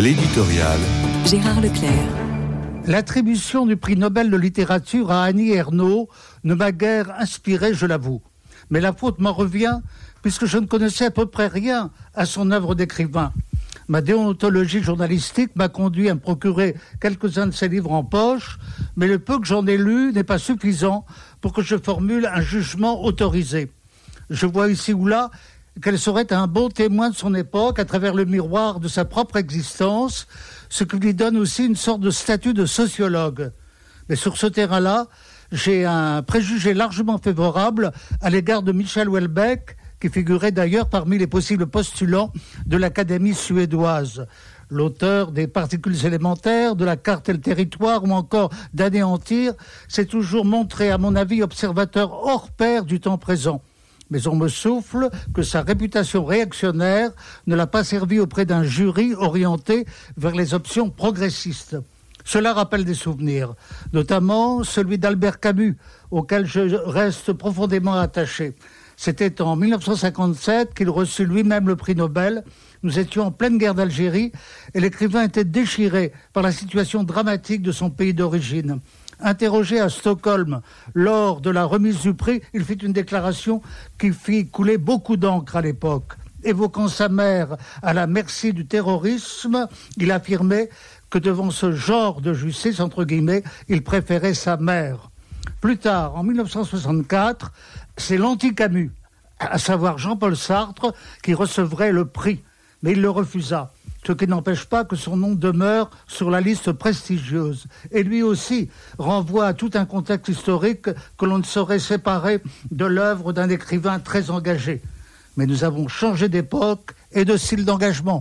L'éditorial. Gérard Leclerc. L'attribution du prix Nobel de littérature à Annie Ernaux ne m'a guère inspiré, je l'avoue. Mais la faute m'en revient puisque je ne connaissais à peu près rien à son œuvre d'écrivain. Ma déontologie journalistique m'a conduit à me procurer quelques-uns de ses livres en poche, mais le peu que j'en ai lu n'est pas suffisant pour que je formule un jugement autorisé. Je vois ici ou là qu'elle serait un bon témoin de son époque à travers le miroir de sa propre existence, ce qui lui donne aussi une sorte de statut de sociologue. Mais sur ce terrain-là, j'ai un préjugé largement favorable à l'égard de Michel Houellebecq, qui figurait d'ailleurs parmi les possibles postulants de l'Académie suédoise. L'auteur des particules élémentaires, de la carte et le territoire ou encore d'anéantir s'est toujours montré, à mon avis, observateur hors pair du temps présent mais on me souffle que sa réputation réactionnaire ne l'a pas servi auprès d'un jury orienté vers les options progressistes. Cela rappelle des souvenirs, notamment celui d'Albert Camus, auquel je reste profondément attaché. C'était en 1957 qu'il reçut lui-même le prix Nobel. Nous étions en pleine guerre d'Algérie et l'écrivain était déchiré par la situation dramatique de son pays d'origine. Interrogé à Stockholm lors de la remise du prix, il fit une déclaration qui fit couler beaucoup d'encre à l'époque. Évoquant sa mère à la merci du terrorisme, il affirmait que devant ce genre de justice, entre guillemets, il préférait sa mère. Plus tard, en 1964, c'est l'anti-Camus, à savoir Jean-Paul Sartre, qui recevrait le prix, mais il le refusa ce qui n'empêche pas que son nom demeure sur la liste prestigieuse. Et lui aussi renvoie à tout un contexte historique que l'on ne saurait séparer de l'œuvre d'un écrivain très engagé. Mais nous avons changé d'époque et de style d'engagement.